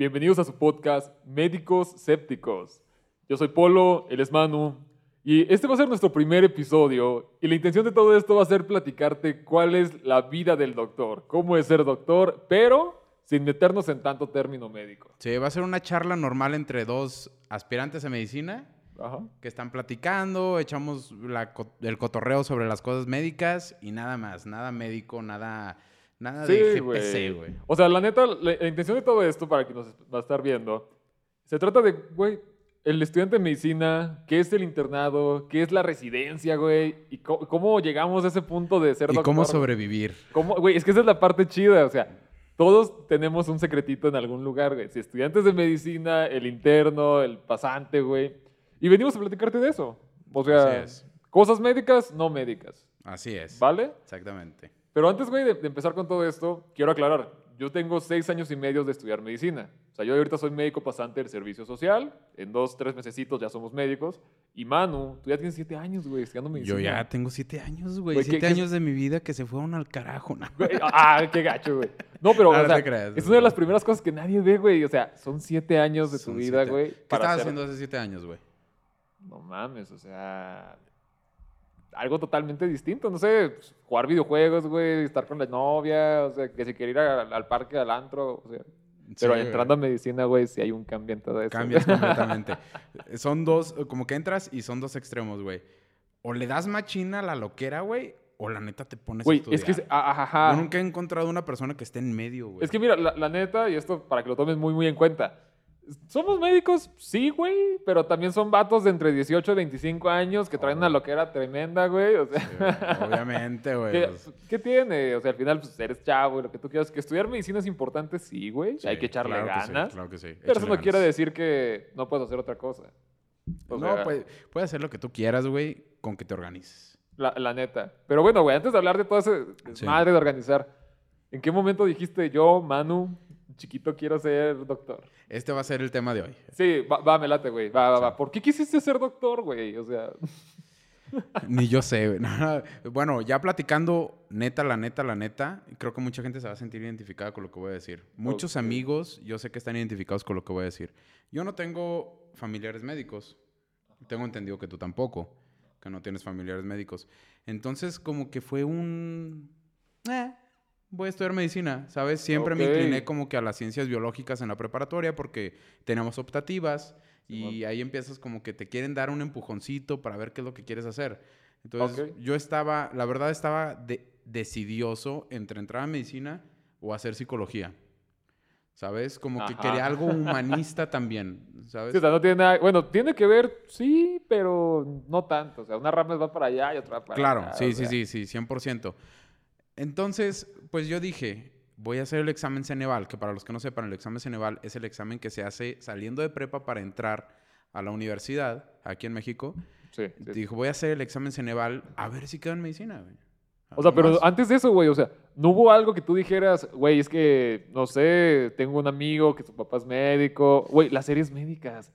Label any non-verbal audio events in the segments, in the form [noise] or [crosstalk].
Bienvenidos a su podcast Médicos Sépticos. Yo soy Polo, él es Manu, y este va a ser nuestro primer episodio. Y la intención de todo esto va a ser platicarte cuál es la vida del doctor, cómo es ser doctor, pero sin meternos en tanto término médico. Sí, va a ser una charla normal entre dos aspirantes a medicina Ajá. que están platicando, echamos la el cotorreo sobre las cosas médicas y nada más, nada médico, nada, nada de Sí, GPC, güey. O sea, la neta, la, la intención de todo esto, para quien nos va a estar viendo, se trata de, güey, el estudiante de medicina, qué es el internado, qué es la residencia, güey, y cómo llegamos a ese punto de ser Y doctor. cómo sobrevivir. ¿Cómo? Güey, es que esa es la parte chida, o sea, todos tenemos un secretito en algún lugar, güey. Si estudiantes de medicina, el interno, el pasante, güey. Y venimos a platicarte de eso. O sea, Así es. cosas médicas, no médicas, Así es. ¿vale? Exactamente. Pero antes, güey, de, de empezar con todo esto, quiero aclarar. Yo tengo seis años y medio de estudiar medicina. O sea, yo ahorita soy médico pasante del servicio social. En dos, tres mesecitos ya somos médicos. Y Manu, tú ya tienes siete años, güey, estudiando medicina. Yo ya tengo siete años, güey. ¿qué- Siete qué- años de mi vida que se fueron al carajo. ¿no? Güey, Ah, qué gacho, güey. No, pero, o no sea, te creas, es una de las primeras cosas que nadie ve, güey. O sea, son siete años de tu vida, siete- güey. ¿Qué estabas hacer- haciendo hace siete años, güey? No mames, o sea... Algo totalmente distinto, no sé, pues, jugar videojuegos, güey, estar con la novia, o sea, que si quiere ir al, al parque, al antro, o sea... Pero Sí, entrando a medicina, güey, sí hay un cambio en todo eso. Cambias [laughs] completamente. Son dos, como que entras y son dos extremos, güey. O le das machina a la loquera, güey, o la neta te pones a Güey, estudiar. es que... es- ajá, ajá. Yo nunca he encontrado una persona que esté en medio, güey. Es que mira, la, la neta, y esto para que lo tomes muy, muy en cuenta. Somos médicos, sí, güey, pero también son vatos de entre 18 y 25 años que traen una loquera tremenda, güey. O sea, Sí, güey, Obviamente, güey. ¿qué, pues, qué tiene? O sea, al final pues, eres chavo y lo que tú quieras. Que estudiar medicina es importante, sí, güey. sí, Hay que echarle claro que sí, ganas. claro que sí. Pero eso no quiere decir que no puedes hacer otra cosa. O No, sea, puedes hacer lo que tú quieras, güey, con que te organices. la, la neta. Pero bueno, güey, antes de hablar de todo ese madre de organizar, ¿en qué momento dijiste yo, Manu, chiquito, quiero ser doctor? Este va a ser el tema de hoy. Sí, va, va, me late, güey. Va, va, Sí. va. ¿Por qué quisiste ser doctor, güey? O sea, [laughs] Ni yo sé, güey. No, no. Bueno, ya platicando, neta, la neta, la neta, creo que mucha gente se va a sentir identificada con lo que voy a decir. Muchos Ok. amigos, yo sé que están identificados con lo que voy a decir. Yo no tengo familiares médicos. Tengo entendido que tú tampoco, que no tienes familiares médicos. Entonces, como que fue un... Eh, voy a estudiar medicina, ¿sabes? Siempre me Ok. incliné como que a las ciencias biológicas en la preparatoria porque teníamos optativas y ahí empiezas como que te quieren dar un empujoncito para ver qué es lo que quieres hacer. Entonces, Ok. yo estaba, la verdad estaba de- decidioso entre entrar a medicina o hacer psicología. ¿Sabes? Como que Ajá. quería algo [laughs] humanista también, ¿sabes? sí, o sea, no tiene nada. Bueno, tiene que ver, sí, pero no tanto. O sea, una rama va para allá y otra para Claro, acá, sí, o sí, sea. sí, sí, 100%. Entonces, pues yo dije, voy a hacer el examen Ceneval, que para los que no sepan, el examen Ceneval es el examen que se hace saliendo de prepa para entrar a la universidad aquí en México. Sí, sí. Dijo, voy a hacer el examen Ceneval a ver si quedo en medicina, güey. O sea, pero antes de eso, güey, o sea, no hubo algo que tú dijeras, güey, es que, no sé, tengo un amigo que su papá es médico. Güey, las series médicas.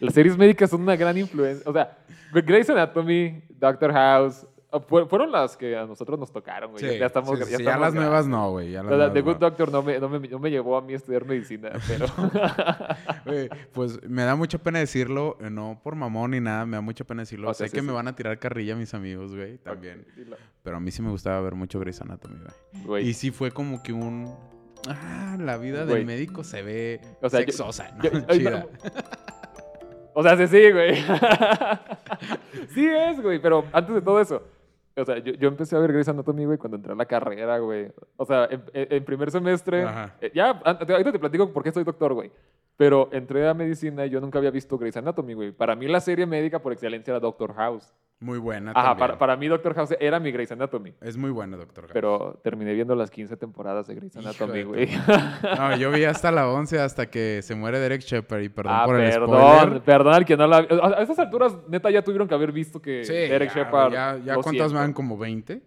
Las series médicas son una gran influencia. O sea, Grey's Anatomy, Doctor House, fueron las que a nosotros nos tocaron, güey. Sí, ya estamos, sí, ya sí, ya estamos las nuevas no, güey. ya las The no. Good Doctor no me, no, me, no me llevó a mí a estudiar medicina, [laughs] pero... Pues me da mucha pena decirlo, eh, no por mamón ni nada, me da mucha pena decirlo. O sea, sé que me van a tirar carrilla mis amigos, güey, también. Pero a mí sí me gustaba ver mucho Grey's Anatomy, güey. Y sí fue como que un... Ah, la vida del médico se ve O sea, yo- sexosa, ¿no? yo- [laughs] ay, Chida. O sea, sí, güey. [laughs] sí es, güey, pero antes de todo eso. O sea, yo, yo empecé a ver Grey's Anatomy, güey, cuando entré a la carrera, güey. O sea, en, en- primer semestre... Ajá. eh, ya, ahorita te platico por qué soy doctor, güey. Pero entré a medicina y yo nunca había visto Grey's Anatomy, güey. Para mí la serie médica por excelencia era Doctor House. Muy buena Ajá, también. para, para mí Doctor House era mi Grey's Anatomy. Es muy buena, doctor. House. Pero terminé viendo las 15 temporadas de Grey's Anatomy, güey. No, yo vi hasta la 11 hasta que se muere Derek Shepard y perdón ah, por el perdón, spoiler. perdón al que no la... A estas alturas, neta, ya tuvieron que haber visto que Sí, Derek ya, Shepard... ya, ya cuántas van, como 20.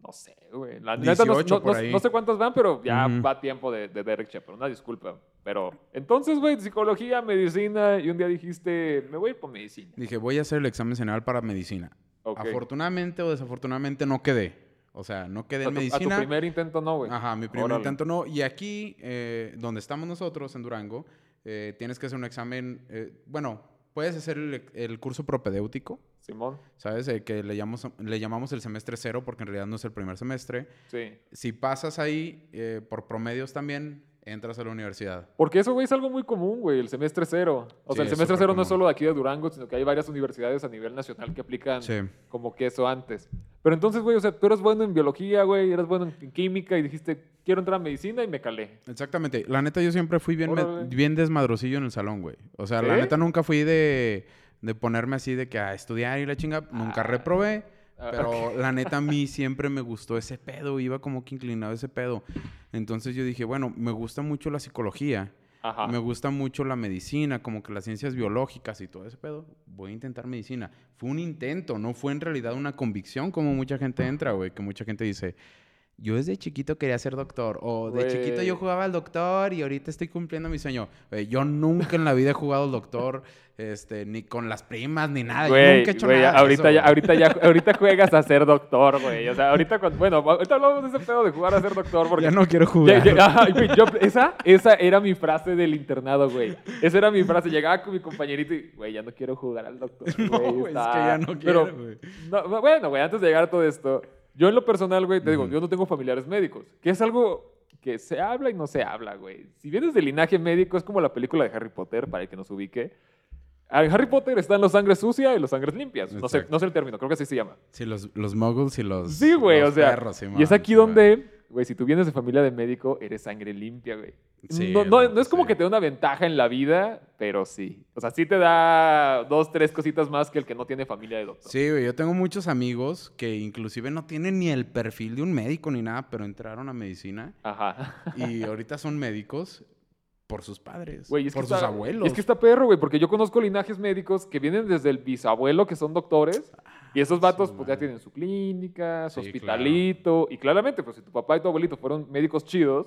No sé, güey. La neta, no, 18 no- por no- ahí. no sé cuántas van, pero ya Ujú. va tiempo de, de Derek Shepard. Una disculpa. Pero entonces, güey, psicología, medicina, y un día dijiste, me voy a ir por medicina. Dije, voy a hacer el examen general para medicina. Ok. Afortunadamente o desafortunadamente no quedé. O sea, no quedé A en tu, a tu medicina. primer intento no, güey. Ajá, mi primer Órale. intento no. Y aquí, eh, donde estamos nosotros, en Durango, eh, tienes que hacer un examen. eh, bueno, puedes hacer el, el curso propedéutico, Simón, ¿sabes? Eh, que le llamamos, le llamamos el semestre cero porque en realidad no es el primer semestre. sí. Si pasas ahí eh, por promedios también, entras a la universidad. Porque eso, güey, es algo muy común, güey, el semestre cero. O Sí, sea, el es semestre cero no es solo de aquí de Durango, sino que hay varias universidades a nivel nacional que aplican Sí. como que eso antes. Pero entonces, güey, o sea, tú eras bueno en biología, güey, eras bueno en química y dijiste, quiero entrar a medicina y me calé. Exactamente. La neta, yo siempre fui bien, me- bien desmadrocillo en el salón, güey. O sea, la neta nunca fui de, de ponerme así de que a estudiar y la chinga. Nunca Ah. reprobé. Ah, Pero la neta, a mí siempre me gustó ese pedo. Iba como que inclinado ese pedo. Entonces yo dije, bueno, me gusta mucho la psicología. Ajá. Me gusta mucho la medicina, como que las ciencias biológicas y todo ese pedo. Voy a intentar medicina. Fue un intento, no fue en realidad una convicción como mucha gente entra, güey. Que mucha gente dice, yo desde chiquito quería ser doctor. O de chiquito yo jugaba al doctor y ahorita estoy cumpliendo mi sueño. Yo nunca en la vida he jugado al doctor, este, ni con las primas, ni nada. yo nunca he hecho nada. de ahorita, eso, ya, ahorita, ya, ahorita juegas a ser doctor, güey. O sea, ahorita, cuando, bueno, ahorita hablamos de ese pedo de jugar a ser doctor porque Ya no quiero Ya- jugar. ya- yo- esa, esa era mi frase del internado, güey. Esa era mi frase. Llegaba con mi compañerito y, güey, ya no quiero jugar al doctor. [laughs] No, güey, es que ya no Pero, quiero, no, bueno, güey, antes de llegar a todo esto, yo en lo personal, güey, te digo, yo no tengo familiares médicos, que es algo que se habla y no se habla, güey. Si vienes del linaje médico, es como la película de Harry Potter, para el que nos ubique. En Harry Potter están los sangres sucia y los sangres limpias. No sé, no sé el término, creo que así se llama. Sí, los, los muggles y los. Sí, güey, los o sea. perros, sí, y es aquí sí, man. Güey, si tú vienes de familia de médico, eres sangre limpia, güey. Sí, no, no, no es como sí. que te da una ventaja en la vida, pero sí. O sea, sí te da dos, tres cositas más que el que no tiene familia de doctor. Sí, güey, yo tengo muchos amigos que inclusive no tienen ni el perfil de un médico ni nada, pero entraron a medicina Ajá. y ahorita son médicos por sus padres, Güey, es que por sus está- abuelos. Es que está perro, güey, porque yo conozco linajes médicos que vienen desde el bisabuelo, que son doctores, y esos vatos, pues ya tienen su clínica, su Sí, hospitalito, y claramente, pues si tu papá y tu abuelito fueron médicos chidos,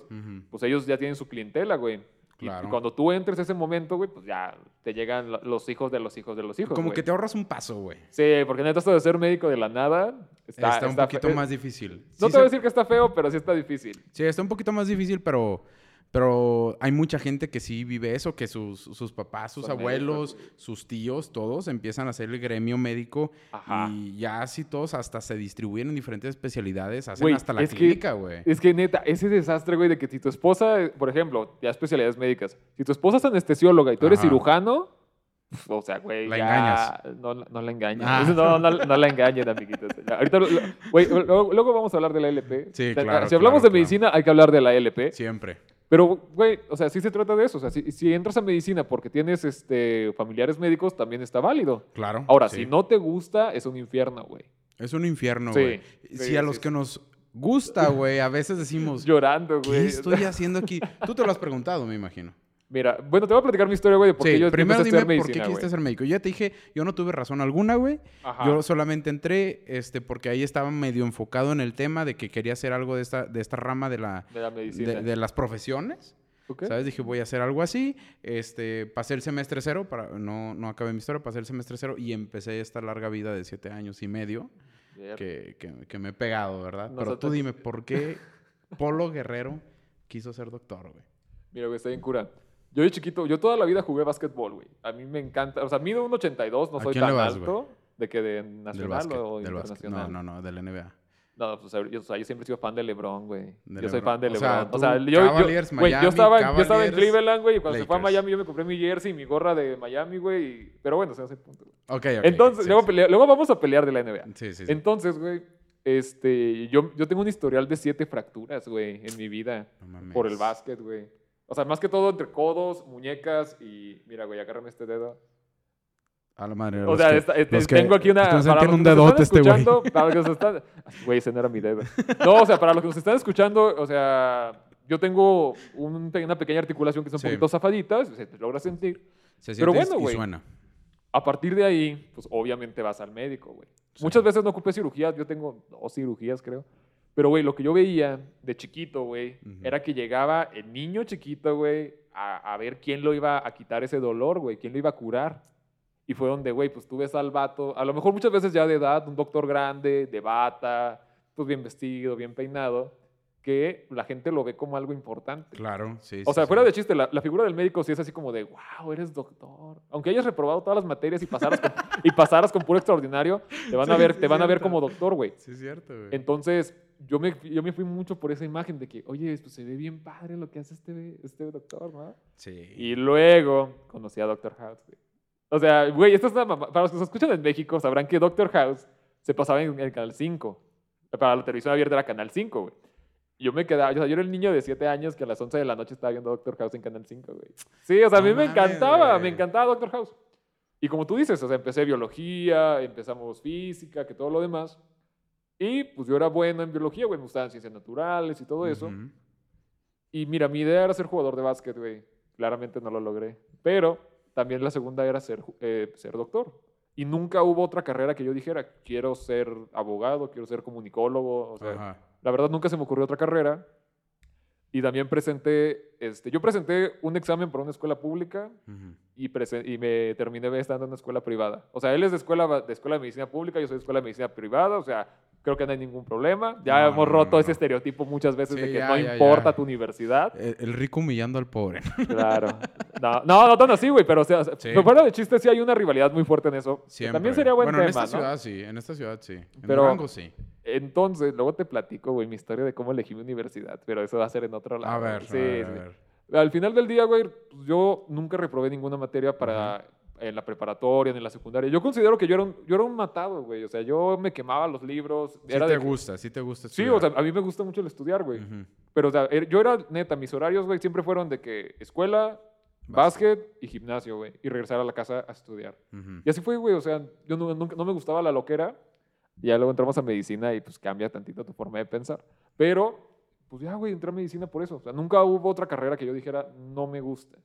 pues ellos ya tienen su clientela, güey. Claro. Y cuando tú entres a ese momento, güey, pues ya te llegan lo- los hijos de los hijos de los hijos. Como güey. que te ahorras un paso, güey. Sí, porque neta esto de ser médico de la nada está, Está, un está poquito fe- más difícil. No Sí, te voy a decir que está feo, pero sí está difícil. Sí, está un poquito más difícil, pero, pero hay mucha gente que sí vive eso, que sus, sus papás, sus Son abuelos, médicos, sus tíos, todos empiezan a hacer el gremio médico Ajá. y ya así todos hasta se distribuyen en diferentes especialidades, hacen hasta la clínica, güey. Es que neta, ese desastre, güey, de que si tu esposa, por ejemplo, ya especialidades médicas, si tu esposa es anestesióloga y tú eres cirujano, o sea, güey, La ya No, no la engañen. Ah. No, no, no la engañen, [laughs] amiguitos. Ahorita, güey, luego, luego vamos a hablar de la LP. Sí, O sea, claro, Si hablamos claro, de medicina, hay que hablar de la LP. Siempre. Pero, güey, o sea, sí se trata de eso. O sea, si, si entras a medicina porque tienes este, familiares médicos, también está válido. Claro. Ahora, sí. si no te gusta, es un infierno, güey. Es un infierno, Sí, güey. sí, si a los que nos gusta, güey, a veces decimos, [laughs] Llorando, ¿qué güey. estoy haciendo aquí? Tú te lo has preguntado, me imagino. Mira, bueno, te voy a platicar mi historia, güey, de por qué Sí, yo primero dime por qué quisiste güey. ser médico. Yo ya te dije, yo no tuve razón alguna, güey. Ajá. Yo solamente entré este, porque ahí estaba medio enfocado en el tema de que quería hacer algo de esta, de esta rama de, la, De la medicina. de, de las profesiones. Ok. ¿Sabes? Dije, voy a hacer algo así. Este, pasé el semestre cero, para, no, no acabé mi historia, pasé el semestre cero y empecé esta larga vida de siete años y medio que, que- que me he pegado, ¿verdad? No Pero tú te- dime, ¿por qué Polo Guerrero quiso ser doctor, güey? Mira, güey, está bien cura. Yo de chiquito, yo toda la vida jugué básquetbol, güey. A mí me encanta, o sea, mido un 82, no ¿A soy tan vas, alto. ¿De que ¿De nacional básquet. o internacional? No, no, no, del NBA. No, pues yo, o sea, yo siempre he sido fan de LeBron, güey. Yo soy fan de O LeBron. O sea, tú, yo, yo, Cavaliers, güey, yo Miami, estaba, yo estaba en Cleveland, güey, y cuando se fue a. Miami yo me compré mi jersey y mi gorra de Miami, güey. y- Pero bueno, ese es el punto. güey. Ok, ok. Entonces, sí, luego, sí. pelea- luego vamos a pelear de la NBA. Sí, sí, sí. Entonces, güey, este, yo, yo tengo un historial de siete fracturas, güey, en mi vida. No mames. Por el básquet, güey. O sea, más que todo entre codos, muñecas y... Mira, güey, agárrame este dedo. A la madre. O sea, que- esta- este, que- tengo aquí una... para los un que dedote están este güey. escuchando, Para los que nos están... [laughs] Güey, ese no era mi dedo. No, o sea, para los que nos están escuchando, o sea, yo tengo un- una pequeña articulación que son Sí. un poquito zafaditas, se te logra sentir. Se pero bueno, güey. suena. A partir de ahí, pues obviamente vas al médico, güey. Muchas veces no ocupé cirugías, yo tengo dos cirugías, creo. Pero, güey, lo que yo veía de chiquito, güey, era que llegaba el niño chiquito, güey, a, a ver quién lo iba a quitar ese dolor, güey, quién lo iba a curar. Y fue donde, güey, pues tú ves al vato, a lo mejor muchas veces ya de edad, un doctor grande, de bata, pues bien vestido, bien peinado, que la gente lo ve como algo importante. Claro, sí. O sea, sí. fuera de chiste, la, la figura del médico sí es así como de, wow, eres doctor. Aunque hayas reprobado todas las materias y pasaras con, y pasaras con puro extraordinario, te van a Sí, ver, sí, te van a ver como doctor, güey. Sí, es cierto, güey. Entonces, yo me, yo me fui mucho por esa imagen de que, oye, pues se ve bien padre lo que hace este, este doctor, ¿no? Sí. Y luego conocí a Doctor House, güey. O sea, güey, esto es una mamá- Para los que nos escuchan en México, sabrán que Doctor House se pasaba en el Canal 5. Para la televisión abierta era Canal 5, güey. Y yo me quedaba, o sea, yo era el niño de 7 años que a las 11 de la noche estaba viendo Doctor House en Canal 5, güey. Sí, o sea, a mí No me mames, encantaba, güey. me encantaba Doctor House. Y como tú dices, o sea, empecé biología, empezamos física, que todo lo demás. Y pues yo era bueno en biología, güey, me gustaban ciencias naturales y todo eso. Y mira, mi idea era ser jugador de básquet, güey. Claramente no lo logré. Pero también la segunda era ser, eh, ser doctor. Y nunca hubo otra carrera que yo dijera, quiero ser abogado, quiero ser comunicólogo. O sea, Ajá. la verdad nunca se me ocurrió otra carrera. Y también presenté, este, yo presenté un examen para una escuela pública Ujú. y, presen- y me terminé estando en una escuela privada. O sea, él es de escuela, de escuela de medicina pública, yo soy de escuela de medicina privada, o sea, creo que no hay ningún problema. Ya No, hemos no, roto no, ese estereotipo muchas veces Sí, de que ya, no ya, importa ya. tu universidad. El, el rico humillando al pobre. Claro. No, no, no tan así, güey, pero o sea, Sí. fuera de chiste sí hay una rivalidad muy fuerte en eso. También sería buen bueno, tema, en esta ciudad sí. En esta ciudad sí. En Pero- Durango sí. Entonces, luego te platico, güey, mi historia de cómo elegí mi universidad, pero eso va a ser en otro lado. A ver, Sí, a ver, a sí. ver. Al final del día, güey, pues, yo nunca reprobé ninguna materia para en la preparatoria, ni en la secundaria. Yo considero que yo era un, yo era un matado, güey. O sea, yo me quemaba los libros. Sí era te de gusta, sí te gusta Sí, estudiar. o sea, a mí me gusta mucho el estudiar, güey. Ujú. Pero, o sea, er- yo era, neta, mis horarios, güey, siempre fueron de que escuela, básquet y gimnasio, güey. Y regresar a la casa a estudiar. Y así fue, güey. O sea, yo no, nunca- no me gustaba la loquera. Y ya luego entramos a medicina y pues cambia tantito tu forma de pensar. Pero, pues ya, güey, entré a medicina por eso. O sea, nunca hubo otra carrera que yo dijera, no me gusta.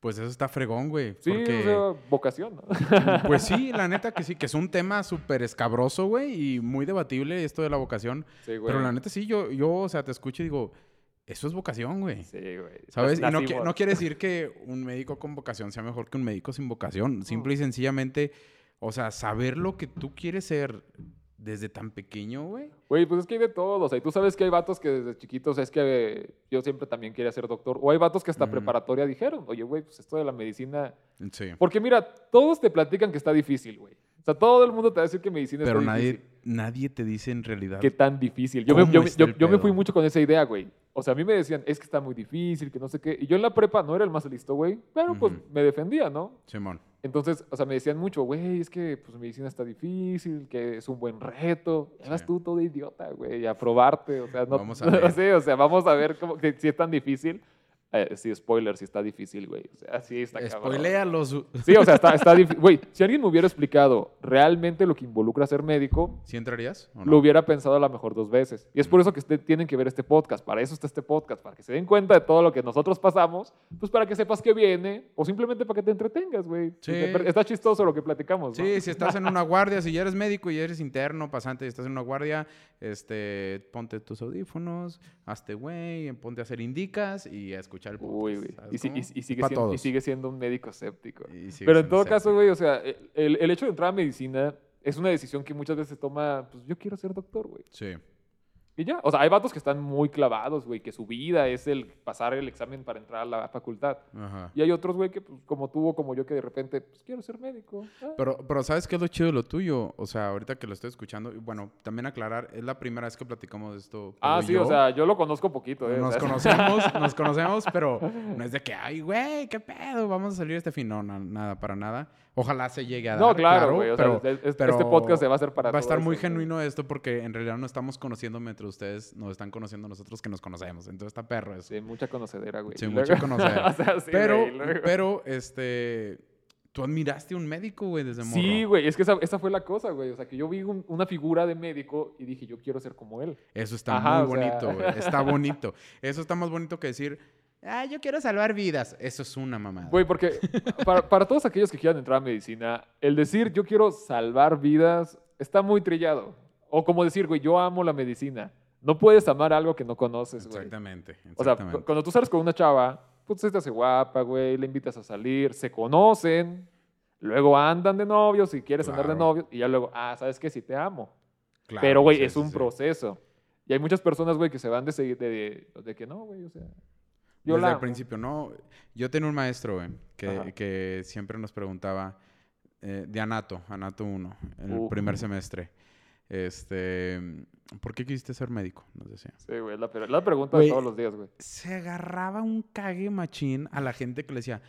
Pues eso está fregón, güey. Sí, porque... o sea, vocación, ¿no? Pues sí, [laughs] la neta que sí, que es un tema súper escabroso, güey, y muy debatible esto de la vocación. Sí, güey. Pero la neta sí, yo, yo, o sea, te escucho y digo, eso es vocación, güey. Sí, güey. ¿Sabes? Y no, no quiere decir que un médico con vocación sea mejor que un médico sin vocación. Simple y sencillamente, o sea, saber lo que tú quieres ser desde tan pequeño, güey. Güey, pues es que hay de todo. O sea, y tú sabes que hay vatos que desde chiquitos es que yo siempre también quería ser doctor. O hay vatos que hasta preparatoria dijeron, oye, güey, pues esto de la medicina. Sí. Porque mira, todos te platican que está difícil, güey. O sea, todo el mundo te va a decir que medicina Pero está nadie, difícil. nadie te dice en realidad. ¿Qué tan difícil? Yo, me, ¿Cómo yo, me- está yo- el yo me fui mucho con esa idea, güey. O sea, a mí me decían, es que está muy difícil, que no sé qué. Y yo en la prepa no era el más listo, güey. Pero pues Ujú. me defendía, ¿no? Simón. Entonces, o sea, me decían mucho, güey, es que pues medicina está difícil, que es un buen reto. Sí. tú todo idiota, güey, a probarte. O sea, no, Vamos a [laughs] ver. sí, o sea, vamos a ver cómo, que, si es tan difícil. Eh, sí, spoiler, si está difícil, güey. O sea, sí está cabrón. Spoiléalos. Sí, o sea, está, está [laughs] difícil. Güey, si alguien me hubiera explicado realmente lo que involucra ser médico, ¿Sí entrarías? o no? lo hubiera pensado a lo mejor dos veces. Y es por eso que este- tienen que ver este podcast. Para eso está este podcast, para que se den cuenta de todo lo que nosotros pasamos, pues para que sepas que viene, o simplemente para que te entretengas, güey. Sí. Está chistoso lo que platicamos, ¿no? Sí, si estás en una guardia, si ya eres médico y eres interno, pasante y estás en una guardia, este, ponte tus audífonos, hazte güey, ponte a hacer indicas y a escuchar el podcast. Uy, güey. ¿sabes Y, si- cómo? y- y sigue siendo, y todos. sigue siendo un médico escéptico. Pero en todo caso, güey, o sea, el, el hecho de entrar a medicina es una decisión que muchas veces toma, pues yo quiero ser doctor, güey. Sí. Y ya, o sea, hay vatos que están muy clavados, güey, que su vida es el pasar el examen para entrar a la facultad. Ajá. Y hay otros, güey, que pues, como tú o como yo, que de repente, pues quiero ser médico. Ah. Pero, pero ¿sabes qué es lo chido de lo tuyo? O sea, ahorita que lo estoy escuchando, y bueno, también aclarar, es la primera vez que platicamos de esto. Ah, sí, yo. o sea, yo lo conozco poquito, ¿eh? O Nos sea, conocemos, [laughs] nos conocemos, pero no es de que, ay, güey, qué pedo, vamos a salir este fin. No, na- nada, para nada. Ojalá se llegue a dar. No, claro, güey. o sea, es- este podcast se va a hacer para Va a estar muy eso, genuino esto porque en realidad no estamos conociendo mientras ustedes nos están conociendo nosotros que nos conocemos. Entonces está perro eso. Sí, mucha conocedera, güey. Sí, mucha conocedera. [laughs] o sea, sí, pero, güey, luego- pero, este, tú admiraste a un médico, güey, desde morro. Sí, güey, es que esa, esa fue la cosa, güey. O sea, que yo vi un- una figura de médico y dije, yo quiero ser como él. Eso está Ajá, muy sea. bonito, güey. Está [laughs] bonito. Eso está más bonito que decir, ah, yo quiero salvar vidas. Eso es una mamada. Güey, porque para, para todos aquellos que quieran entrar a medicina, el decir yo quiero salvar vidas está muy trillado. O como decir, güey, yo amo la medicina. No puedes amar algo que no conoces, güey. Exactamente. O sea, exactamente. cu- cuando tú sales con una chava, pues se te hace guapa, güey, le invitas a salir, se conocen, luego andan de novios y quieres andar de Claro. novios, y ya luego, ah, ¿sabes qué? Sí te amo. Claro, Pero, güey, sí, es un sí. proceso. Y hay muchas personas, güey, que se van de, de, de, de que no, güey, o sea. Yo Desde la el principio, no. Yo tenía un maestro, güey, que, siempre nos preguntaba eh, de Anato, Anato 1, en el Uf. primer semestre. Este, ¿por qué quisiste ser médico? Nos decía. Sí, güey, la, la pregunta de todos los días, güey. Se agarraba un cague machín a la gente que le decía,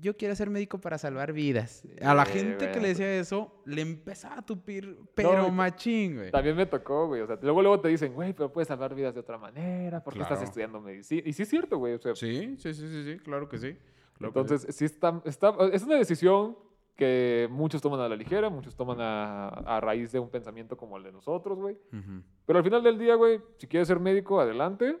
yo quiero ser médico para salvar vidas. a la Sí, gente que le decía eso, le empezaba a tupir, pero machín, güey. También me tocó, güey. O sea, luego, luego te dicen, güey, pero puedes salvar vidas de otra manera. ¿Por qué estás Claro. estudiando medicina? Y sí es cierto, güey. O sea, Sí, sí, sí, sí, sí, claro que sí. claro que sí. entonces, sí está, está, es una decisión que muchos toman a la ligera, muchos toman a, a raíz de un pensamiento como el de nosotros, güey. Pero al final del día, güey, si quieres ser médico, adelante,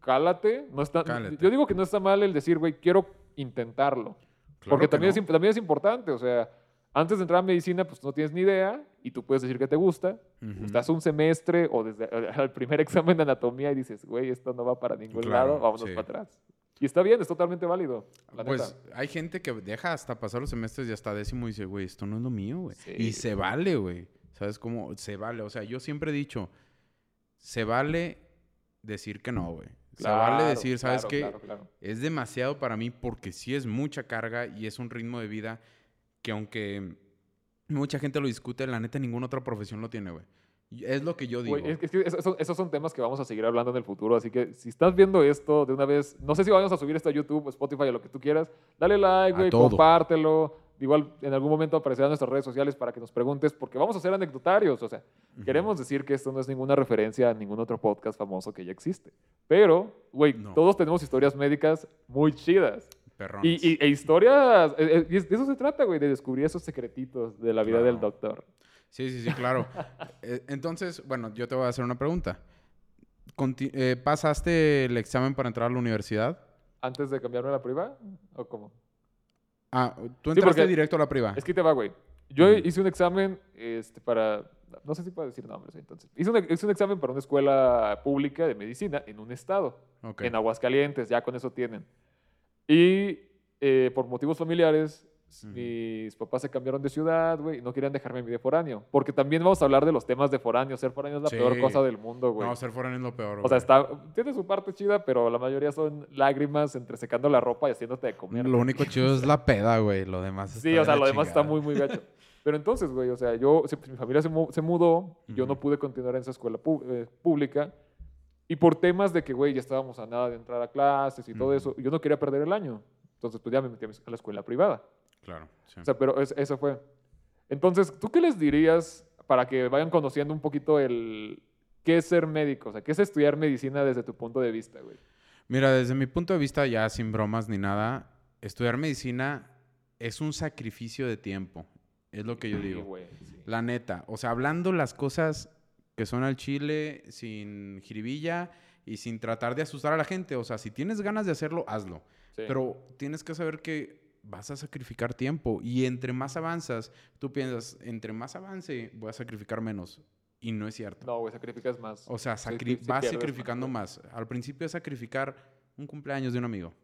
cálate. No está, Cálate. Yo digo que no está mal el decir, güey, quiero intentarlo. Claro Porque que también, no. es, también es importante, o sea, antes de entrar a medicina, pues no tienes ni idea y tú puedes decir que te gusta. Ujú. Estás un semestre o desde el primer [laughs] examen de anatomía y dices, güey, esto no va para ningún Claro, lado, vámonos sí. para atrás. Y está bien, es totalmente válido. Pues neta. hay gente que deja hasta pasar los semestres y hasta décimo y dice, güey, esto no es lo mío, güey. Sí. Y se vale, güey. ¿Sabes cómo? Se vale. O sea, yo siempre he dicho, se vale decir que no, güey. Se vale Claro, decir, ¿sabes claro, qué? claro, claro. Es demasiado para mí porque sí es mucha carga y es un ritmo de vida que aunque mucha gente lo discute, la neta ninguna otra profesión lo tiene, güey. Es lo que yo digo. Es que, es que eso- eso- esos son temas que vamos a seguir hablando en el futuro, así que si estás viendo esto de una vez, no sé si vamos a subir esto a YouTube, Spotify o lo que tú quieras, dale like, güey, compártelo. Igual en algún momento aparecerán nuestras redes sociales para que nos preguntes, porque vamos a hacer anecdotarios, o sea, queremos decir que esto no es ninguna referencia a ningún otro podcast famoso que ya existe. Pero, güey, No. todos tenemos historias médicas muy chidas. Perrones. Y, y- e historias, y es- de eso se trata, güey, de descubrir esos secretitos de la vida Claro. del doctor. Sí, sí, sí, claro. [laughs] Eh, entonces, bueno, yo te voy a hacer una pregunta. Conti- eh, ¿Pasaste el examen para entrar a la universidad? ¿Antes de cambiarme a la privada? ¿O cómo? Ah, tú Sí, entraste porque- directo a la privada. Es que te va, güey. Yo Ujú. hice un examen este, para. No sé si puedo decir nombres, entonces. Hice un, hice un examen para una escuela pública de medicina en un estado, Ok. en Aguascalientes, ya con eso tienen. Y eh, por motivos familiares, Mis papás se cambiaron de ciudad, güey, y no querían dejarme de foráneo. Porque también vamos a hablar de los temas de foráneo. Ser foráneo es la Sí. peor cosa del mundo, güey. No, ser foráneo es lo peor. o sea, güey. está, tiene su parte chida, pero la mayoría son lágrimas entre secando la ropa y haciéndote de comer. Lo único chido es la peda, güey. Lo demás Sí, está o sea, lo demás está muy, muy gacho. Pero entonces, güey, o sea, yo, mi familia se, mu- se mudó, yo no pude continuar en esa escuela eh, pública. Y por temas de que, güey, ya estábamos a nada de entrar a clases y todo eso, yo no quería perder el año. Entonces, pues ya me metí a la escuela privada. Claro, sí. O sea, pero es- eso fue. Entonces, ¿tú qué les dirías para que vayan conociendo un poquito el qué es ser médico? O sea, qué es estudiar medicina desde tu punto de vista, güey. Mira, desde mi punto de vista, ya sin bromas ni nada, estudiar medicina es un sacrificio de tiempo. Es lo que yo Sí, digo. güey, sí. La neta. O sea, hablando las cosas que son al chile, sin jiribilla y sin tratar de asustar a la gente. O sea, si tienes ganas de hacerlo, hazlo. Sí. Pero tienes que saber que vas a sacrificar tiempo. Y entre más avanzas, tú piensas, entre más avance, voy a sacrificar menos. Y no es cierto. No, güey, sacrificas más. O sea, vas sacrificando más, más. Al principio es sacrificar un cumpleaños de un amigo.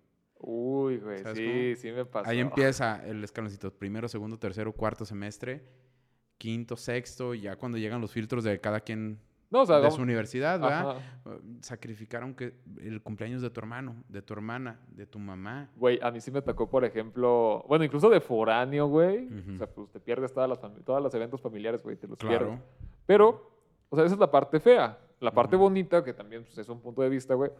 Uy, güey, ¿Sabes sí, cómo? sí me pasó. Ahí [laughs] empieza el escaloncito. Primero, segundo, tercero, cuarto semestre. Quinto, sexto. Y ya cuando llegan los filtros de cada quien No, o sea, de vamos- su universidad, ¿verdad? Ajá. Uh, Sacrificar aunque el cumpleaños de tu hermano, de tu hermana, de tu mamá. Güey, a mí sí me tocó, por ejemplo, bueno, incluso de foráneo, güey. O sea, pues te pierdes todas las todos los eventos familiares, güey, te los Claro. pierdes. Pero, o sea, esa es la parte fea. La parte bonita, que también pues, es un punto de vista, güey.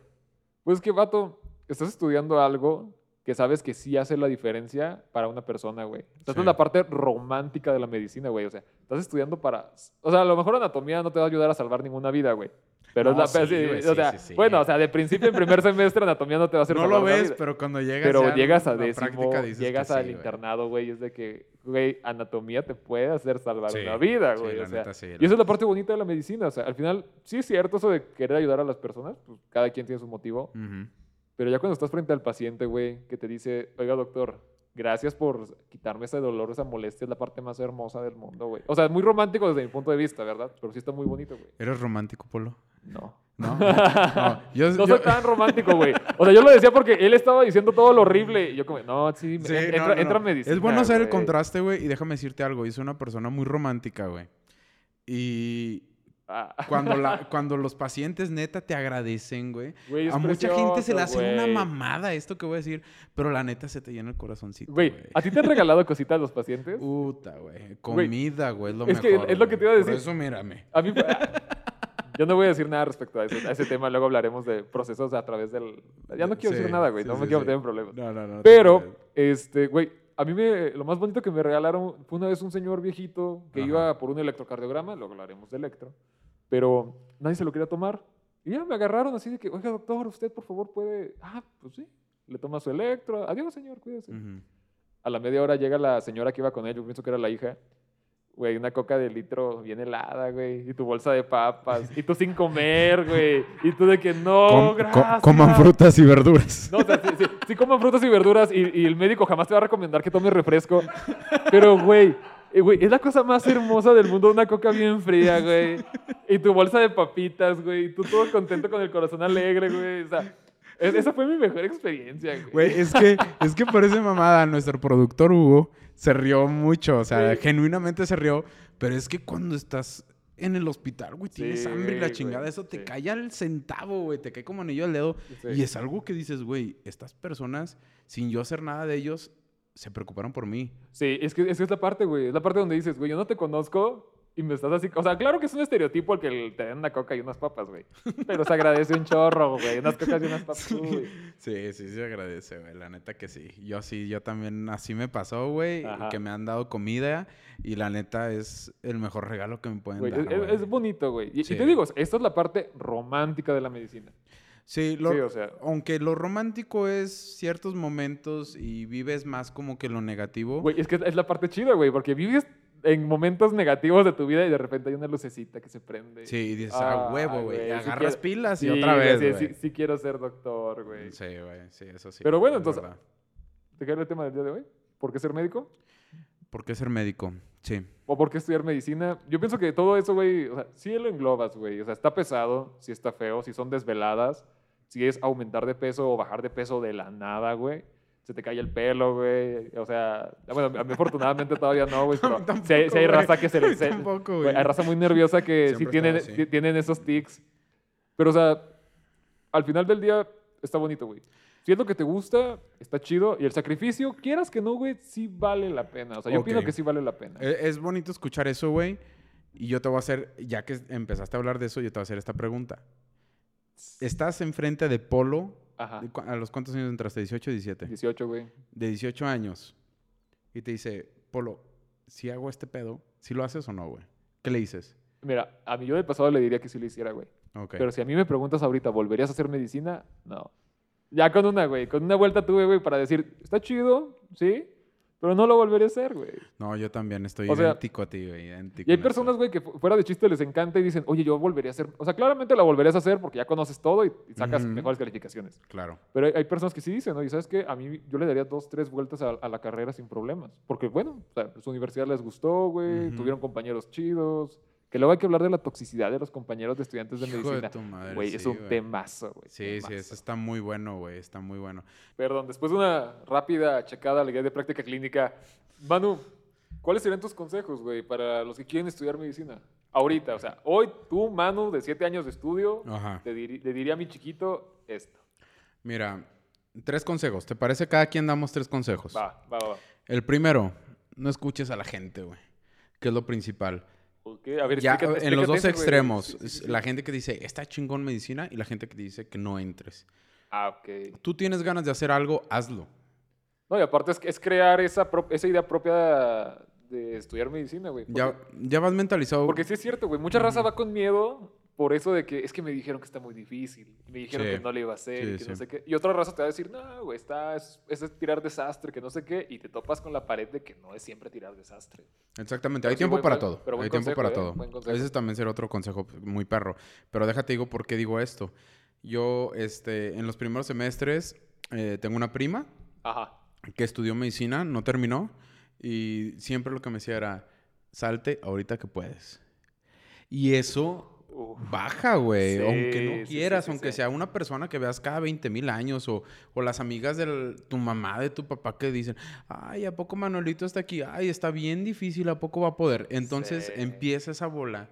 Pues es que, vato, estás estudiando algo que sabes que sí hace la diferencia para una persona, güey. Esta Sí. es la parte romántica de la medicina, güey. O sea, estás estudiando para... O sea, a lo mejor anatomía no te va a ayudar a salvar ninguna vida, güey. Pero No, es la... sí, sí, güey, o sea, bueno, o sea, de principio en primer semestre anatomía no te va a hacer No salvar lo ves, vida. pero cuando llegas Pero llegas a décimo, llegas al internado, güey, es de que, güey, anatomía te puede hacer salvar una vida, güey. o sea, neta y esa es la parte bonita de la medicina. O sea, al final, sí es cierto eso de querer ayudar a las personas, pues cada quien tiene su motivo. Ujú. Pero ya cuando estás frente al paciente, güey, que te dice, oiga, doctor, gracias por quitarme ese dolor, esa molestia, es la parte más hermosa del mundo, güey. O sea, es muy romántico desde mi punto de vista, ¿verdad? Pero sí está muy bonito, güey. ¿Eres romántico, Polo? No. No. [laughs] no, yo, No yo- soy tan romántico, güey. O sea, yo lo decía porque él estaba diciendo todo lo horrible. Y yo como, no, sí, Sí, no, entra, no, entra no. medicina. Es bueno hacer el contraste, güey. Y déjame decirte algo. Yo soy una persona muy romántica, güey. Y Ah. Cuando, la, [laughs] cuando los pacientes neta te agradecen, güey. Güey, A mucha gente se le hace una güey. mamada esto que voy a decir, pero la neta se te llena el corazoncito. Güey, ¿a ti te han regalado cositas los pacientes? Puta, güey. Comida, güey, es lo es que mejor. es lo que te iba a güey. decir. Por eso mírame. A mí, yo no voy a decir nada respecto a, ese tema. Luego hablaremos de procesos a través del. Ya no quiero Sí, decir nada, güey. sí, no sí, me quiero meter en problemas. No, no, no. Pero, este, güey, a mí me, lo más bonito que me regalaron fue una vez un señor viejito que Ajá. iba por un electrocardiograma, luego hablaremos de electro, pero nadie se lo quería tomar. Y ya me agarraron así de que, oiga, doctor, usted por favor puede. Ah, pues sí. Le toma su electro. Adiós, señor, cuídese. Ujú. A la media hora llega la señora que iba con él, yo pienso que era la hija. Güey, una coca de litro bien helada, güey. Y tu bolsa de papas. y tú sin comer, güey. Y tú de que no, Com- co- gracias. coman frutas y verduras. No, o sea, sí, sí, sí coman frutas y verduras y, y el médico jamás te va a recomendar que tomes refresco. Pero, güey, eh, güey, es la cosa más hermosa del mundo, una coca bien fría, güey. Y tu bolsa de papitas, güey. Y tú todo contento con el corazón alegre, güey. O sea, es- esa fue mi mejor experiencia, güey. Güey, es que, es que parece mamada. Nuestro productor Hugo se rió mucho. O sea, Sí. genuinamente se rió. Pero es que cuando estás en el hospital, güey, tienes Sí, hambre y la güey, chingada, eso te sí. cae al centavo, güey. Te cae como anillo al dedo. Sí. Y es algo que dices, güey, estas personas, sin yo hacer nada de ellos, se preocuparon por mí. Sí, es que, es que es la parte, güey. Es la parte donde dices, güey, yo no te conozco y me estás así. O sea, claro que es un estereotipo el que te den una coca y unas papas, güey. Pero se agradece un chorro, güey. Unas cocas y unas papas. Sí, sí, se agradece, güey. La neta que sí. Yo sí, yo también así me pasó, güey. Que me han dado comida y la neta es el mejor regalo que me pueden Güey, dar. es, es- güey. es bonito, güey. Y, y Sí. te digo, esta es la parte romántica de la medicina. Sí, lo- Sí, o sea. aunque lo romántico es ciertos momentos y vives más como que lo negativo. Güey, es que es la parte chida, güey, porque vives en momentos negativos de tu vida y de repente hay una lucecita que se prende. Sí, y dices, ah, huevo, güey. sí agarras pilas y Sí, otra vez, sí, sí, sí quiero ser doctor, güey. Sí, güey, sí, eso sí. Pero bueno, es entonces- verdad. ¿Te queda el tema del día de hoy? ¿Por qué ser médico? ¿Por qué ser médico? Sí. ¿O por qué estudiar medicina? Yo pienso que todo eso, güey, o sea, sí lo englobas, güey. O sea, está pesado, sí está feo, si son desveladas, si es aumentar de peso o bajar de peso de la nada, güey. Se te cae el pelo, güey. O sea, bueno, a mí afortunadamente todavía no, güey, [laughs] pero Tampoco, si hay, raza que se le... [laughs] se- Tampoco, güey, güey. hay raza muy nerviosa que sí tienen, así. tienen esos tics. Pero, o sea, al final del día está bonito, güey. Si es lo que te gusta, está chido. Y el sacrificio, quieras que no, güey, sí vale la pena. O sea, yo opino Ok. que sí vale la pena. E- Es bonito escuchar eso, güey. Y yo te voy a hacer, ya que empezaste a hablar de eso, yo te voy a hacer esta pregunta. Estás enfrente de Polo. Ajá. ¿de cu- ¿A los cuántos años entraste? ¿18 o 17? 18, güey. De 18 años. Y te dice, Polo, si hago este pedo, ¿si lo haces o no, güey? ¿Qué le dices? Mira, a mí yo del pasado le diría que sí lo hiciera, güey. Ok. Pero si a mí me preguntas ahorita, ¿volverías a hacer medicina? No. Ya con una, güey. Con una vuelta tuve, güey, para decir, está chido, sí, pero no lo volvería a hacer, güey. No, yo también estoy O sea, idéntico a ti, güey. idéntico Y hay personas, güey, que fu- fuera de chiste les encanta y dicen, oye, yo volvería a hacer. O sea, claramente la volverías a hacer porque ya conoces todo y, y sacas mejores calificaciones. Claro. Pero hay, hay personas que sí dicen, oye, ¿sabes qué? A mí yo le daría dos, tres vueltas a, a la carrera sin problemas. Porque, bueno, o sea, su universidad les gustó, güey, tuvieron compañeros chidos. Que luego hay que hablar de la toxicidad de los compañeros de estudiantes de Hijo de medicina. tu madre, Güey, es un güey. temazo, güey. Sí, sí, eso está muy bueno, güey. Está muy bueno. Perdón, después de una rápida checada a la guía de práctica clínica, Manu, ¿cuáles serían tus consejos, güey, para los que quieren estudiar medicina? Ahorita, o sea, hoy tú, Manu, de siete años de estudio, te diri- le diría a mi chiquito esto. Mira, tres consejos. ¿Te parece cada quien damos tres consejos? Va, va, va. El primero, no escuches a la gente, güey. Que es lo principal. Ok, a ver, Ya explícate- en los dos extremos, Sí, sí, es sí, sí. la gente que dice, está chingón medicina y la gente que dice que no entres. Ah, ok. Tú tienes ganas de hacer algo, hazlo. No, y aparte es, es crear esa, esa idea propia de estudiar medicina, güey. Ya, ya vas mentalizado. Porque sí es cierto, güey. Mucha raza va con miedo por eso de que es que me dijeron que está muy difícil. Y me dijeron Sí. que no le iba a hacer y Sí, que sí. no sé qué. Y otra raza te va a decir, no, güey, está, es, es tirar desastre, que no sé qué. Y te topas con la pared de que no es siempre tirar desastre. Exactamente, hay tiempo buen- para todo. Hay tiempo consejo, para ¿eh? todo. Ese también será otro consejo muy perro. Pero déjate digo por qué digo esto. Yo, este, en los primeros semestres, eh, tengo una prima Ajá. que estudió medicina, no terminó, y siempre lo que me decía era, salte ahorita que puedes. Y eso Uf. baja, güey, Sí, aunque no sí, quieras, sí, aunque sea una persona que veas cada 20 mil años, o, o las amigas de tu mamá, de tu papá que dicen, ay, ¿a poco Manuelito está aquí? Ay, está bien difícil, ¿a poco va a poder? Entonces empieza esa bola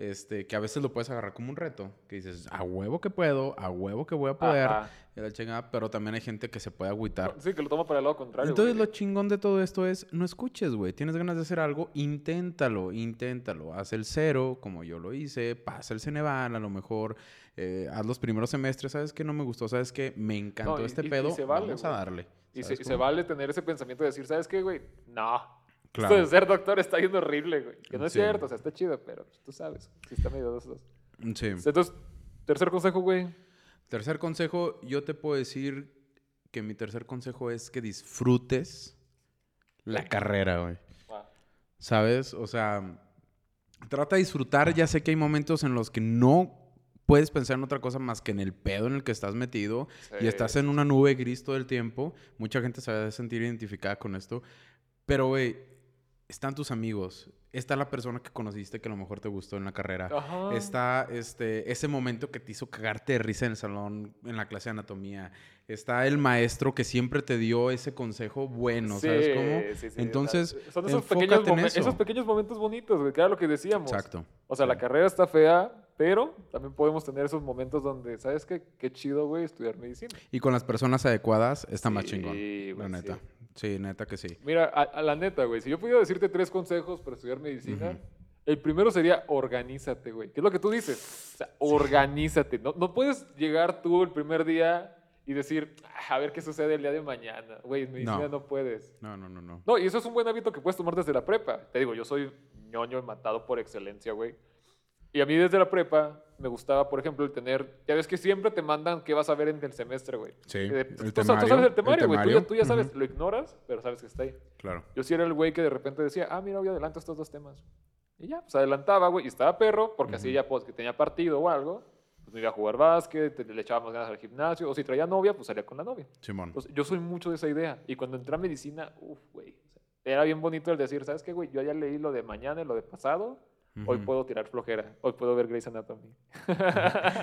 este, que a veces lo puedes agarrar como un reto, que dices, a huevo que puedo, a huevo que voy a poder, la chingada, pero también hay gente que se puede agüitar. Sí, que lo toma para el lado contrario. Entonces güey. lo chingón de todo esto es, no escuches, güey. Tienes ganas de hacer algo, inténtalo, inténtalo. Haz el cero, como yo lo hice, pasa el Ceneval, a lo mejor eh, haz los primeros semestres, ¿sabes qué? No me gustó, ¿sabes qué? Me encantó No, y- este y- y pedo, se vale, vamos a darle. Y se, vale tener ese pensamiento de decir, ¿sabes qué, güey? No. Claro. Esto de ser doctor está yendo horrible, güey. Que no es Sí. cierto, o sea, está chido, pero pues, tú sabes. Sí, está medio dos, dos. Sí. Entonces, tercer consejo, güey. Tercer consejo, yo te puedo decir que mi tercer consejo es que disfrutes la carrera, güey. Ah, ¿Sabes? O sea, trata de disfrutar. Ya sé que hay momentos en los que no puedes pensar en otra cosa más que en el pedo en el que estás metido y Sí. estás en una nube gris todo el tiempo. Mucha gente se va a sentir identificada con esto. Pero, güey, están tus amigos. Está la persona que conociste que a lo mejor te gustó en la carrera. Ajá. Está este, ese momento que te hizo cagarte de risa en el salón, en la clase de anatomía. Está el maestro que siempre te dio ese consejo bueno, ¿sabes Sí, cómo? sí, sí, Entonces, son esos pequeños, en eso. esos pequeños momentos bonitos, que era lo que decíamos. Exacto. O sea, la carrera está fea, pero también podemos tener esos momentos donde, ¿sabes qué? Qué chido, güey, estudiar medicina. Y con las personas adecuadas está más chingón. güey, la neta. Sí. Sí. neta que sí. Mira, a, a la neta, güey, si yo pudiera decirte tres consejos para estudiar medicina, el primero sería organízate, güey. ¿Qué es lo que tú dices? O sea, organízate. No, no puedes llegar tú el primer día y decir, "Ah, a ver qué sucede el día de mañana. Güey, en medicina No. no. puedes. No, no, no, no. No, y eso es un buen hábito que puedes tomar desde la prepa. Te digo, yo soy ñoño matado por excelencia, güey. Y a mí desde la prepa me gustaba, por ejemplo, el tener... Ya ves que siempre te mandan qué vas a ver en el semestre, güey. Sí, Eh, el tú, tú temario, sabes el temario, güey. Tú, tú ya sabes, ujú. lo ignoras, pero sabes que está ahí. Claro. Yo sí era el güey que de repente decía, ah, mira, hoy adelanto estos dos temas. Y ya, pues adelantaba, güey, y estaba perro, porque así Ujú. ya, pues, que tenía partido o algo, pues me iba a jugar básquet, le echaba más ganas al gimnasio, o si traía novia, pues salía con la novia. Simón. Entonces, yo soy mucho de esa idea. Y cuando entré a medicina, uff, güey, o sea, era bien bonito el decir, ¿sabes qué, güey? Yo ya leí lo de mañana y lo de pasado, hoy puedo tirar flojera, hoy puedo ver Grey's Anatomy.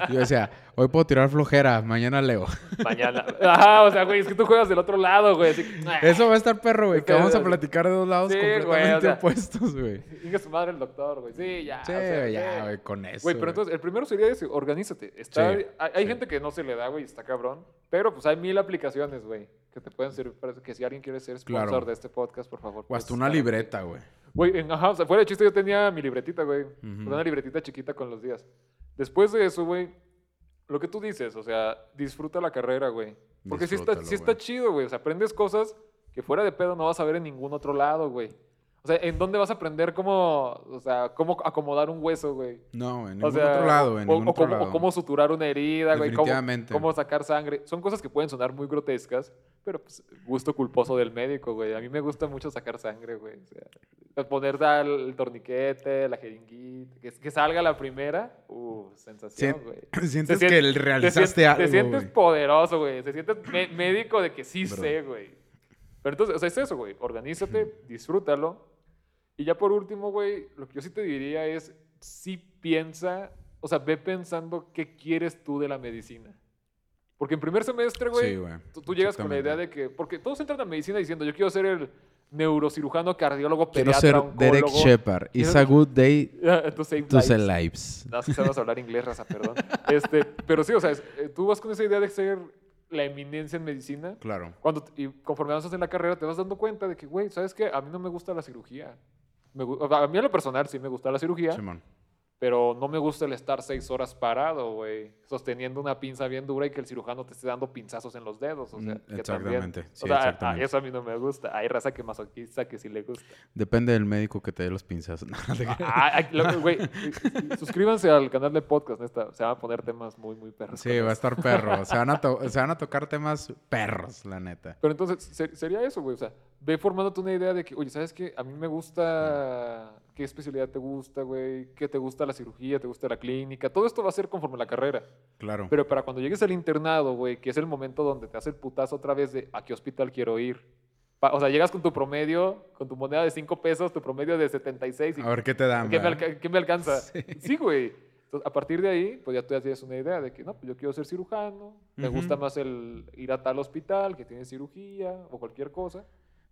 Yo decía, hoy puedo tirar flojera, mañana leo. [laughs] mañana. Ajá, o sea, güey, es que tú juegas del otro lado, güey. así que, Eso va a estar perro, güey, que vamos a platicar de dos lados sí, güey, completamente o sea, opuestos, güey. [laughs] Inga su madre el doctor, güey. Sí, ya. Sí, o sea, ya, güey, con eso. Güey, pero güey. entonces, el primero sería ese, organízate. Está, Sí, hay hay sí. gente que no se le da, güey, está cabrón. Pero pues hay mil aplicaciones, güey, que te pueden servir para. Que si alguien quiere ser sponsor Claro. de este podcast, por favor. O pues, hasta una está bien. libreta, güey. Güey, en- ajá, o sea, fuera de chiste yo tenía mi libretita, güey. Ujú. Una libretita chiquita con los días. Después de eso, güey, lo que tú dices, o sea, disfruta la carrera, güey. Porque sí está, sí está chido, güey. O sea, aprendes cosas que fuera de pedo no vas a ver en ningún otro lado, güey. O sea, ¿en dónde vas a aprender cómo, o sea, cómo acomodar un hueso, güey? No, en O ningún sea, otro lado, en o, ningún o otro cómo, o lado. cómo suturar una herida, güey. Cómo, cómo sacar sangre. Son cosas que pueden sonar muy grotescas, pero pues gusto culposo del médico, güey. A mí me gusta mucho sacar sangre, güey. O sea, poner al- el torniquete, la jeringuita, que, que salga la primera. Uh, sensación, Sien- güey. [laughs] Sientes Te que realizaste te, algo, Te sientes güey. poderoso, güey. Te sientes médico de que sí Bro. sé, güey. Pero entonces, o sea, es eso, güey. Organízate, disfrútalo. Y ya por último, güey, lo que yo sí te diría es, sí piensa, o sea, ve pensando qué quieres tú de la medicina. Porque en primer semestre, güey, Sí, tú, tú llegas con la idea de que, porque todos entran a medicina diciendo, yo quiero ser el neurocirujano, cardiólogo, Quiero pediatra, ser oncólogo. Derek Shepard. It's a good day [laughs] to save to lives. lives. No, sí sabemos hablar inglés, raza, perdón. Este, pero sí, o sea, es- eh, tú vas con esa idea de ser la eminencia en medicina. Claro. Cuando, y conforme avanzas en la carrera, te vas dando cuenta de que, güey, ¿sabes qué? A mí no me gusta la cirugía. Me a mí en lo personal sí me gusta la cirugía, Simón. Pero no me gusta el estar seis horas parado, güey, sosteniendo una pinza bien dura y que el cirujano te esté dando pinzazos en los dedos. O sea, Mm, que exactamente, También, sí, o sea, a- a- exactamente. eso a mí no me gusta. Hay raza que masoquista que sí le gusta. Depende del médico que te dé los [laughs] creas. Ah, ah, güey, suscríbanse al canal de podcast, neta. Se van a poner temas muy, muy perros. Sí, va a estar perro. Se van a, se van a tocar temas perros, la neta. Pero entonces se- sería eso, güey. O sea, ve formándote una idea de que, oye, ¿sabes qué? A mí me gusta. ¿Qué especialidad te gusta, güey? ¿Qué te gusta la cirugía? ¿Te gusta la clínica? Todo esto va a ser conforme la carrera. Claro. Pero para cuando llegues al internado, güey, que es el momento donde te hace el putazo otra vez de a qué hospital quiero ir. Pa- o sea, llegas con tu promedio, con tu moneda de 5 pesos, tu promedio de 76. Y, A ver qué te dan. ¿qué, me qué me alcanza? [laughs] Sí, güey. Entonces, a partir de ahí, pues ya tú ya tienes una idea de que, no, pues yo quiero ser cirujano, me gusta más el ir a tal hospital que tiene cirugía o cualquier cosa.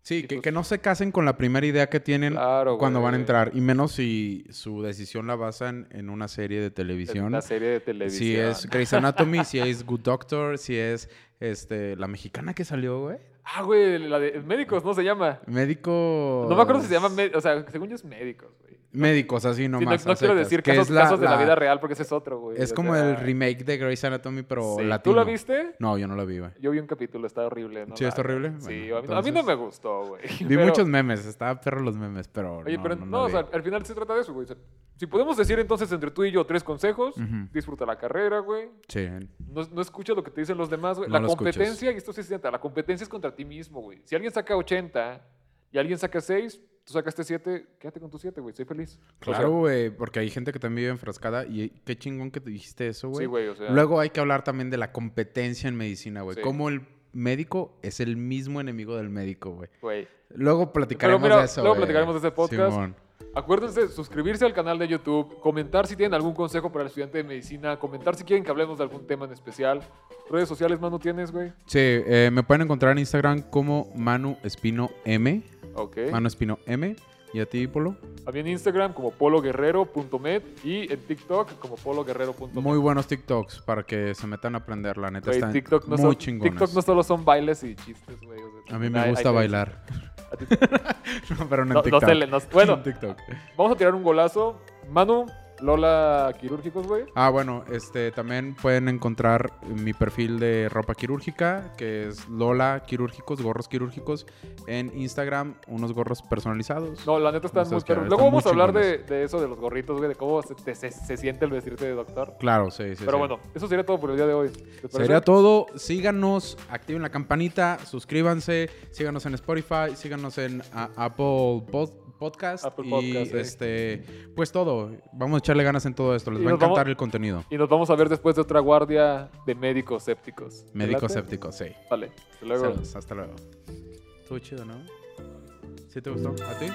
Sí, que, pues- que no se casen con la primera idea que tienen Claro, cuando van a entrar. Y menos si su decisión la basan en una serie de televisión. una serie de televisión. Si es Grey's Anatomy, [laughs] si es Good Doctor, si es este la mexicana que salió, güey. Ah, güey, la de médicos, ¿no se llama? Médicos. No me acuerdo si se llama, o sea, según yo es médicos, güey. Médicos, así Sí, nomás. no, no a quiero decir que casos, la- casos de la la- vida real porque ese es otro, güey. Es como sea, el remake de Grey's Anatomy, pero sí. latino. ¿Tú la viste? No, yo no la vi, güey. Yo vi un capítulo, está horrible. ¿no? ¿Sí, está horrible? Sí, Bueno, a, mí, a mí no me gustó, güey. [laughs] Vi Pero- muchos memes, estaba perro los memes, pero. Oye, no, pero no, no, o sea, al final se trata de eso, güey. O sea, si podemos decir entonces entre tú y yo tres consejos, disfruta la carrera, güey. Sí. No, no escuches lo que te dicen los demás, güey. No la competencia, y esto sí se sienta, la competencia es contra ti mismo, güey. Si alguien saca 80 y alguien saca 6, tú sacaste 7, quédate con tu 7, güey. Soy feliz. O sea, Claro, güey, porque hay gente que también vive enfrascada y qué chingón que te dijiste eso, güey. Sí, güey, o sea. Luego hay que hablar también de la competencia en medicina, güey. Sí. Cómo el médico es el mismo enemigo del médico, güey. güey. Luego platicaremos mira, de eso. luego güey. platicaremos de ese podcast. Simón. Acuérdense, suscribirse al canal de YouTube, comentar si tienen algún consejo para el estudiante de medicina, comentar si quieren que hablemos de algún tema en especial. Redes sociales, Manu, tienes, güey. Sí, eh, me pueden encontrar en Instagram como Manu Espino M. Ok. Manu Espino M. ¿Y a ti, Polo? A mí en Instagram como pologuerrero.med y en TikTok como pologuerrero.med. Muy buenos TikToks para que se metan a aprender, la neta. Están TikTok no, muy son- chingones. TikTok no solo son bailes y chistes, güey. o sea, A mí me gusta hay- bailar. [laughs] [laughs] no, pero no en No, no TikTok. se le- no- bueno. [laughs] En TikTok. Vamos a tirar un golazo. Manu, Lola Quirúrgicos, güey. Ah, bueno, este también pueden encontrar mi perfil de ropa quirúrgica, que es Lola Quirúrgicos, gorros quirúrgicos, en Instagram, unos gorros personalizados. No, la neta están Ustedes muy perros. Luego vamos a hablar de, eso, de los gorritos, güey, de cómo se, te- se- se siente el vestirte de doctor. Claro, sí, sí. Pero sí. bueno, eso sería todo por el día de hoy. Sería todo. Síganos, activen la campanita, suscríbanse, síganos en Spotify, síganos en a- Apple Pod- Podcast. Apple y Podcast, sí. este, pues todo. Vamos a echarle ganas en todo esto. Les Y va a vamos- encantar el contenido. Y nos vamos a ver después de otra guardia de médicos sépticos. ¿Te Médicos sépticos, sí. Vale, hasta luego. Saludos, hasta luego. Estuvo chido, ¿no? ¿Sí te gustó? ¿A ti?